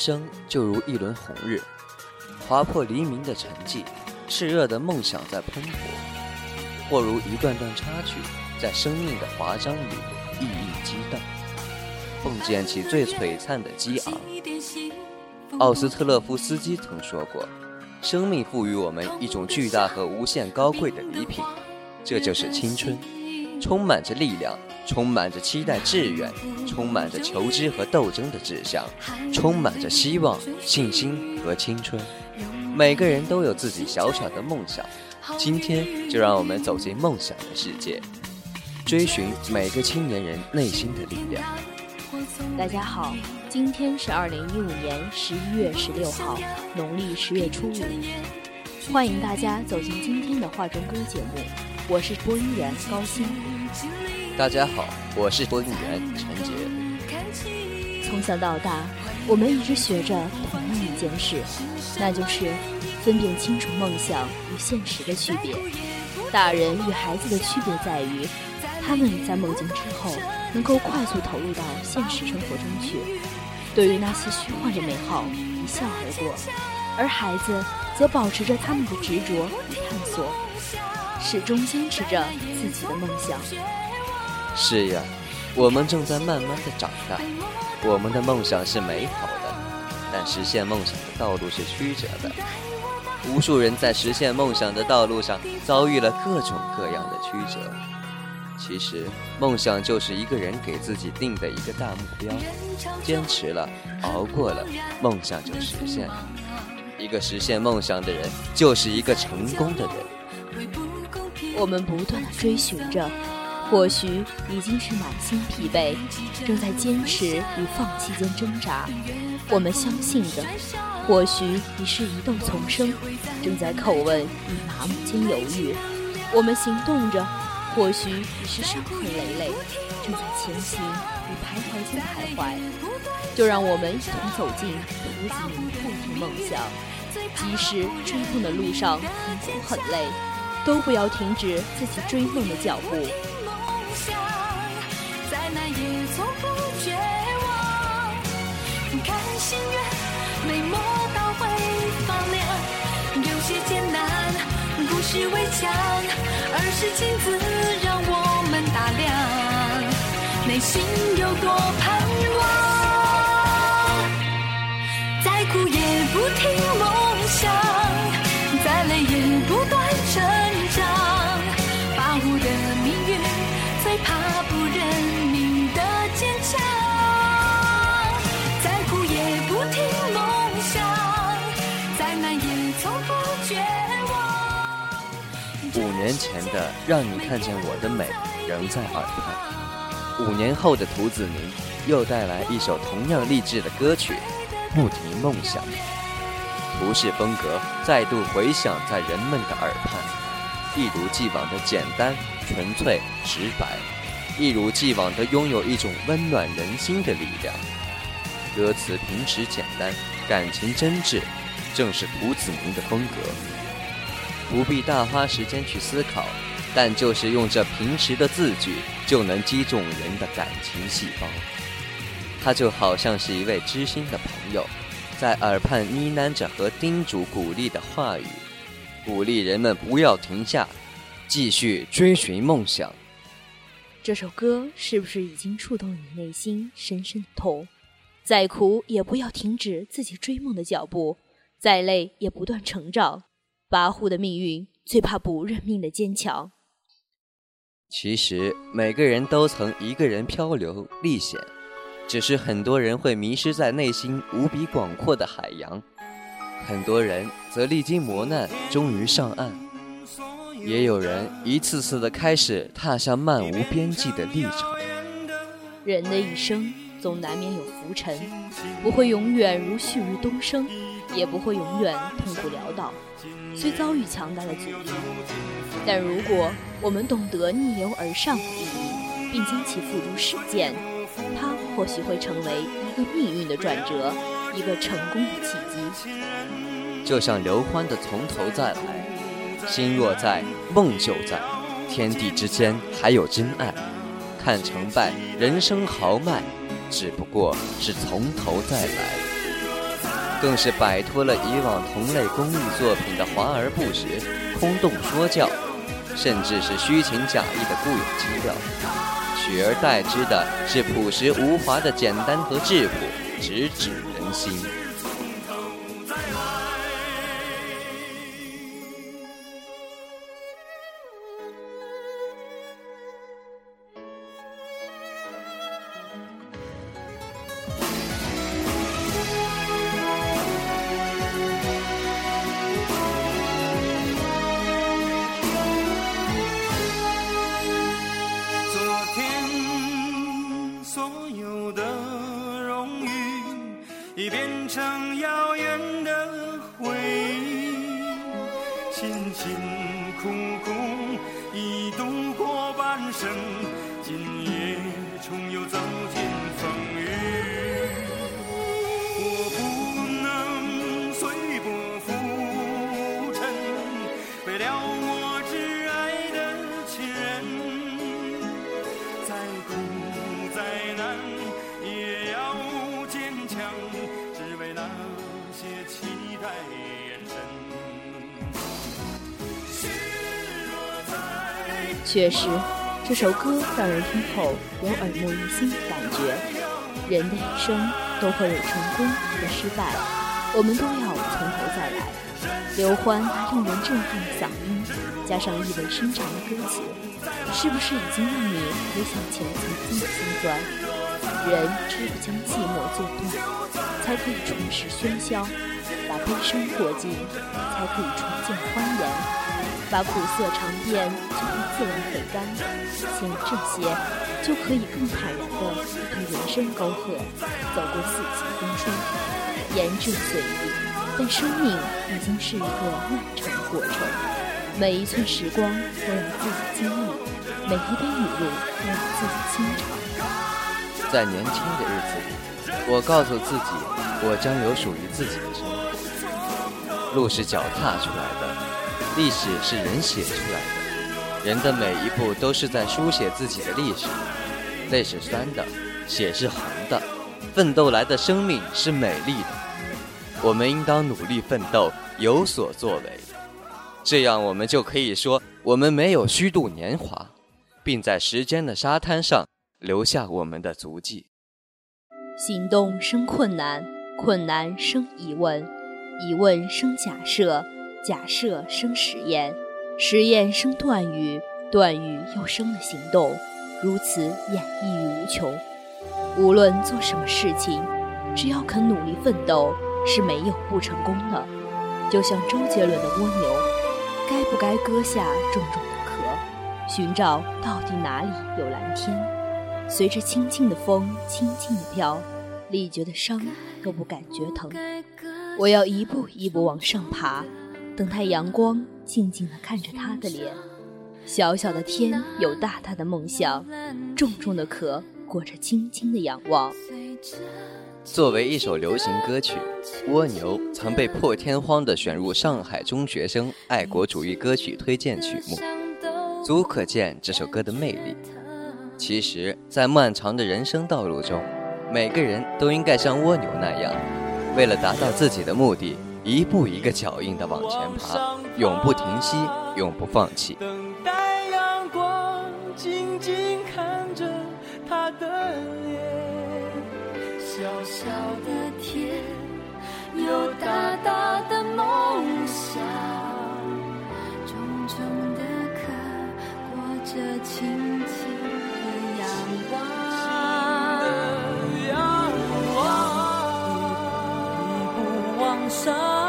生就如一轮红日，划破黎明的沉寂，炽热的梦想在喷薄；或如一段段插曲，在生命的华章里熠熠激荡，迸溅起最璀璨的激昂。奥斯特勒夫斯基曾说过：“生命赋予我们一种巨大和无限高贵的礼品，这就是青春，充满着力量。”充满着期待、志愿，充满着求知和斗争的志向，充满着希望、信心和青春。每个人都有自己小小的梦想，今天就让我们走进梦想的世界，追寻每个青年人内心的力量。大家好，今天是二零一五年十一月十六号，农历十月初五，欢迎大家走进今天的画中歌节目，我是播音员高鑫。大家好，我是播音员陈杰。从小到大，我们一直学着同样一件事，那就是分辨清楚梦想与现实的区别。大人与孩子的区别在于，他们在梦境之后能够快速投入到现实生活中去，对于那些虚幻的美好一笑而过；而孩子则保持着他们的执着与探索，始终坚持着自己的梦想。是呀，我们正在慢慢的长大。我们的梦想是美好的，但实现梦想的道路是曲折的。无数人在实现梦想的道路上遭遇了各种各样的曲折。其实，梦想就是一个人给自己定的一个大目标，坚持了，熬过了，梦想就实现了。一个实现梦想的人，就是一个成功的人。我们不断的追寻着。或许已经是满心疲惫，正在坚持与放弃间挣扎。我们相信着，或许已是疑窦丛生，正在叩问与麻木间犹豫。我们行动着，或许已是伤痕累累，正在前行与徘徊间徘徊。就让我们一同走进胡子明不停梦想，即使追梦的路上很苦很累，都不要停止自己追梦的脚步。梦想再难也从不绝望看星月，没磨到会发亮。有些艰难，不是围墙，而是镜子，让我们打量内心有多盼五年前的让你看见我的美仍在耳畔，五年后的涂子明又带来一首同样励志的歌曲《不停梦想》，图式风格再度回响在人们的耳畔，一如既往的简单、纯粹、直白，一如既往的拥有一种温暖人心的力量。歌词平实简单，感情真挚，正是涂子明的风格。不必大花时间去思考，但就是用这平时的字句，就能击中人的感情细胞。他就好像是一位知心的朋友，在耳畔呢喃着和叮嘱鼓励的话语，鼓励人们不要停下，继续追寻梦想。这首歌是不是已经触动你内心深深的痛？再苦也不要停止自己追梦的脚步，再累也不断成长。跋扈的命运最怕不认命的坚强。其实每个人都曾一个人漂流历险，只是很多人会迷失在内心无比广阔的海洋，很多人则历经磨难终于上岸，也有人一次次的开始踏上漫无边际的历程。人的一生总难免有浮沉，不会永远如旭日东升，也不会永远痛苦潦倒。虽遭遇强大的阻力，但如果我们懂得逆流而上的意，并将其付诸实践，它或许会成为一个命运的转折，一个成功的契机。就像刘欢的《从头再来》，心若在，梦就在，天地之间还有真爱。看成败，人生豪迈，只不过是从头再来。更是摆脱了以往同类公益作品的华而不实、空洞说教，甚至是虚情假意的固有基调，取而代之的是朴实无华的简单和质朴，直指人心。确实，这首歌让人听后有耳目一新的感觉。人的一生都会有成功和失败，我们都要从头再来。刘欢那令人震撼的嗓音，加上意味深长的歌词，是不是已经让你回想起了曾经的辛酸？人只有将寂寞做断，才可以重拾喧嚣；把悲伤过尽，才可以重见欢颜。把苦涩尝遍，就会自然回甘。先有这些，就可以更坦然地与人生沟壑，走过四季风霜，言至岁月。但生命已经是一个漫长的过程，每一寸时光都有自己经历，每一杯雨露都有自己心肠。在年轻的日子里，我告诉自己，我将有属于自己的生活。路是脚踏出来的。历史是人写出来的，人的每一步都是在书写自己的历史。泪是酸的，血是红的，奋斗来的生命是美丽的。我们应当努力奋斗，有所作为，这样我们就可以说，我们没有虚度年华，并在时间的沙滩上留下我们的足迹。行动生困难，困难生疑问，疑问生假设。假设生实验，实验生断语，断语又生了行动，如此演绎无穷。无论做什么事情，只要肯努力奋斗，是没有不成功的。就像周杰伦的《蜗牛》，该不该割下重重的壳，寻找到底哪里有蓝天？随着轻轻的风，轻轻的飘，力觉的伤都不感觉疼。我要一步一步往上爬。等待阳光，静静地看着他的脸。小小的天有大大的梦想，重重的壳裹着轻轻的仰望。作为一首流行歌曲，《蜗牛》曾被破天荒地选入上海中学生爱国主义歌曲推荐曲目，足可见这首歌的魅力。其实，在漫长的人生道路中，每个人都应该像蜗牛那样，为了达到自己的目的。一步一个脚印的往前爬，永不停息，永不放弃。等待阳光，静静看着他的脸。小小的天，有大大的梦想。重重的壳，裹着轻轻伤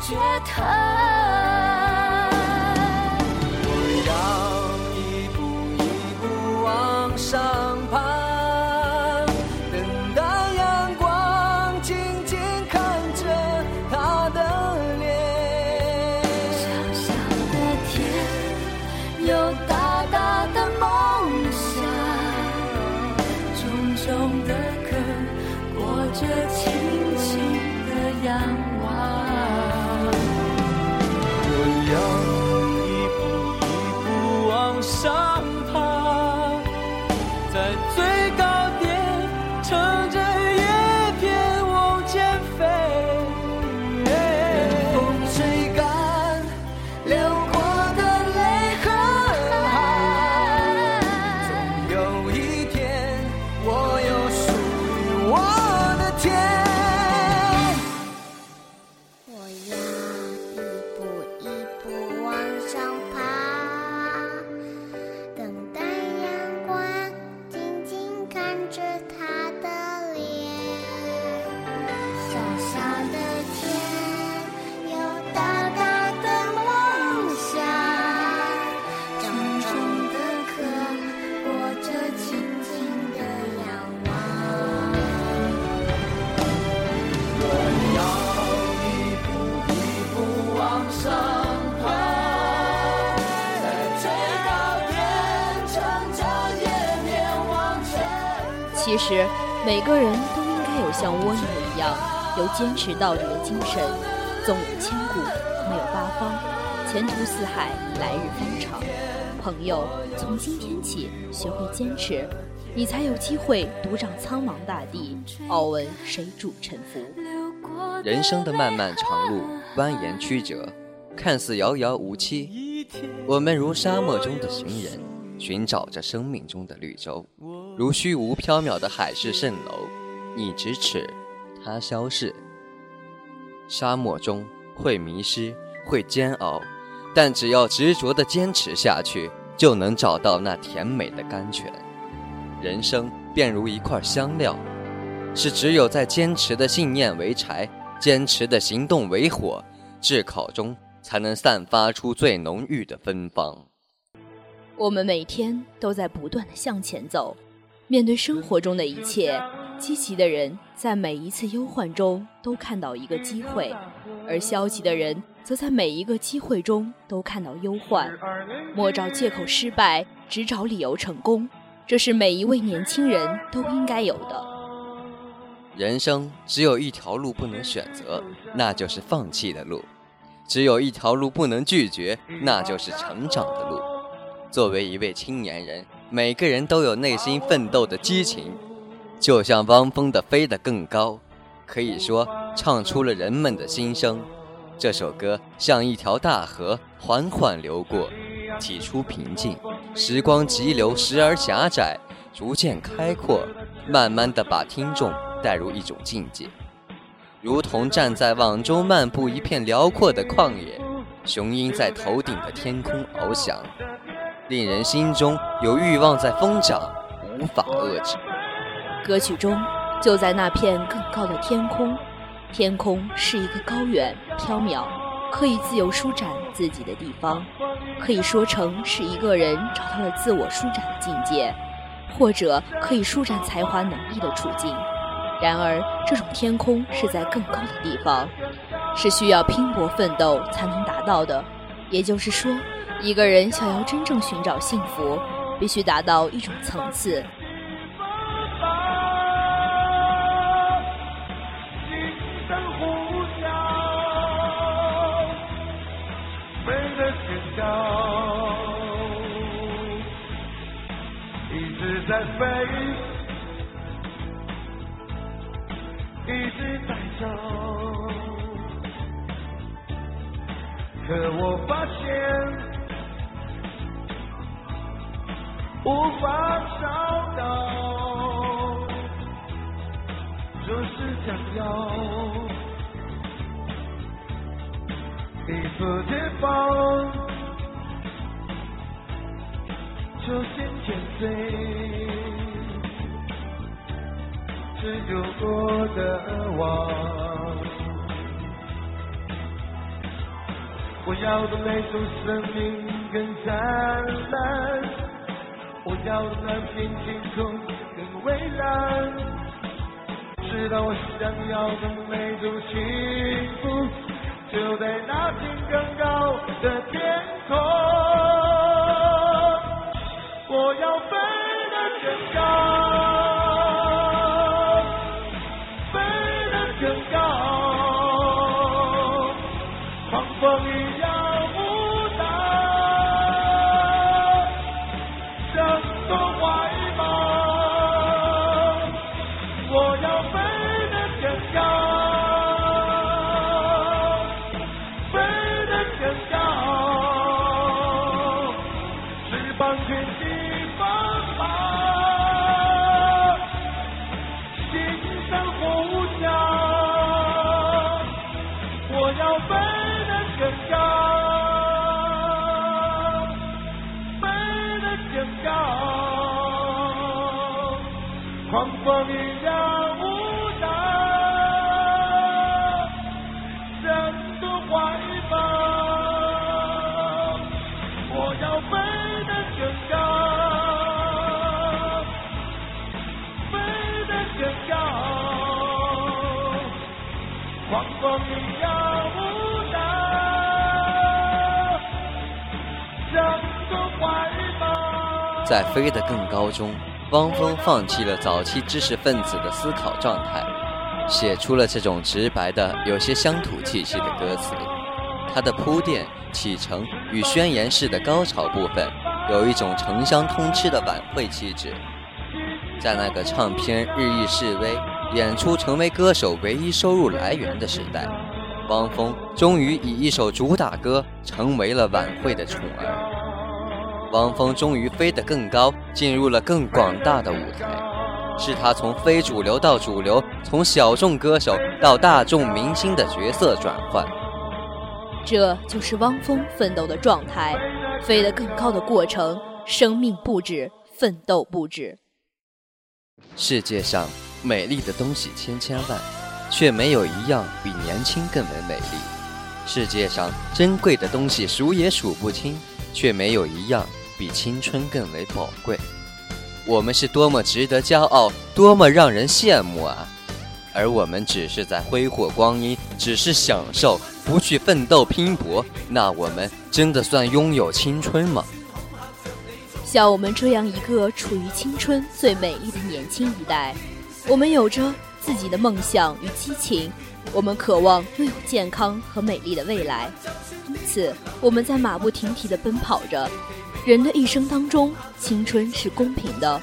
觉疼。其实，每个人都应该有像蜗牛一样有坚持到底的精神。纵有千古，没有八方；前途似海，来日方长。朋友，从今天起学会坚持，你才有机会独掌苍茫大地，傲闻谁主沉浮。人生的漫漫长路，蜿蜒曲折，看似遥遥无期。我们如沙漠中的行人，寻找着生命中的绿洲。如虚无缥缈的海市蜃楼，你咫尺，他消逝。沙漠中会迷失，会煎熬，但只要执着地坚持下去，就能找到那甜美的甘泉。人生便如一块香料，是只有在坚持的信念为柴，坚持的行动为火，炙烤中才能散发出最浓郁的芬芳。我们每天都在不断的向前走。面对生活中的一切，积极的人在每一次忧患中都看到一个机会，而消极的人则在每一个机会中都看到忧患。莫找借口失败，只找理由成功，这是每一位年轻人都应该有的。人生只有一条路不能选择，那就是放弃的路；只有一条路不能拒绝，那就是成长的路。作为一位青年人。每个人都有内心奋斗的激情，就像汪峰的《飞得更高》，可以说唱出了人们的心声。这首歌像一条大河，缓缓流过，起初平静，时光急流，时而狭窄，逐渐开阔，慢慢的把听众带入一种境界，如同站在网中漫步一片辽阔的旷野，雄鹰在头顶的天空翱翔。令人心中有欲望在疯长，无法遏制。歌曲中，就在那片更高的天空，天空是一个高远缥缈、可以自由舒展自己的地方，可以说成是一个人找到了自我舒展的境界，或者可以舒展才华能力的处境。然而，这种天空是在更高的地方，是需要拼搏奋斗才能达到的。也就是说。一个人想要真正寻找幸福，必须达到一种层次。一直在飞，一直在走，可我发现。无法找到，若是想要一个地方，就先减碎，只有过的忘。我要的那种生命更灿烂，我要的那片天空更蔚蓝，知道我想要的那种幸福，就在那片更高的天空。我要飞在飞得更高中，汪峰放弃了早期知识分子的思考状态，写出了这种直白的、有些乡土气息的歌词。他的铺垫、启程与宣言式的高潮部分，有一种城乡通吃的晚会气质。在那个唱片日益式微、演出成为歌手唯一收入来源的时代，汪峰终于以一首主打歌成为了晚会的宠儿。汪峰终于飞得更高，进入了更广大的舞台，是他从非主流到主流，从小众歌手到大众明星的角色转换。这就是汪峰奋斗的状态，飞得更高的过程，生命不止，奋斗不止。世界上美丽的东西千千万，却没有一样比年轻更为美丽。世界上珍贵的东西数也数不清。却没有一样比青春更为宝贵。我们是多么值得骄傲，多么让人羡慕啊！而我们只是在挥霍光阴，只是享受，不去奋斗拼搏，那我们真的算拥有青春吗？像我们这样一个处于青春最美丽的年轻一代，我们有着自己的梦想与激情，我们渴望拥有健康和美丽的未来。因此，我们在马不停蹄地奔跑着。人的一生当中，青春是公平的，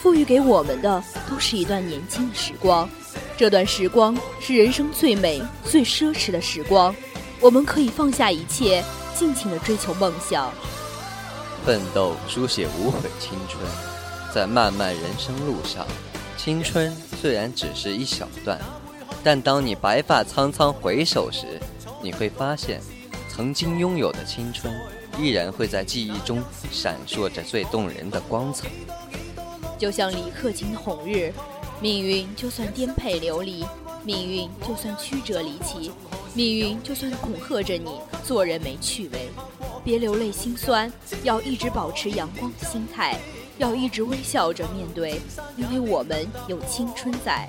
赋予给我们的都是一段年轻的时光。这段时光是人生最美、最奢侈的时光。我们可以放下一切，尽情地追求梦想。奋斗，书写无悔青春。在漫漫人生路上，青春虽然只是一小段，但当你白发苍苍回首时，你会发现。曾经拥有的青春，依然会在记忆中闪烁着最动人的光彩。就像李克勤的《红日》，命运就算颠沛流离，命运就算曲折离奇，命运就算恐吓着你做人没趣味，别流泪心酸，要一直保持阳光的心态，要一直微笑着面对，因为我们有青春在。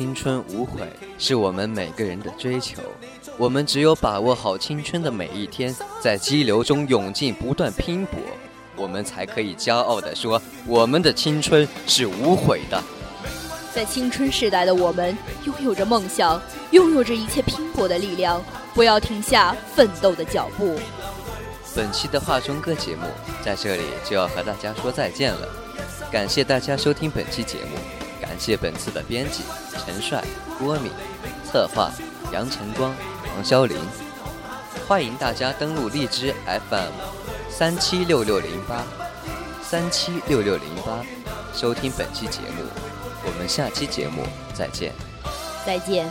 青春无悔是我们每个人的追求。我们只有把握好青春的每一天，在激流中勇进，不断拼搏，我们才可以骄傲地说，我们的青春是无悔的。在青春时代的我们，拥有着梦想，拥有着一切拼搏的力量，不要停下奋斗的脚步。本期的画中歌节目在这里就要和大家说再见了，感谢大家收听本期节目，感谢本次的编辑陈帅、郭敏，策划杨晨光、王潇林，欢迎大家登录荔枝 FM 三七六六零八三七六六零八收听本期节目。我们下期节目再见。再见。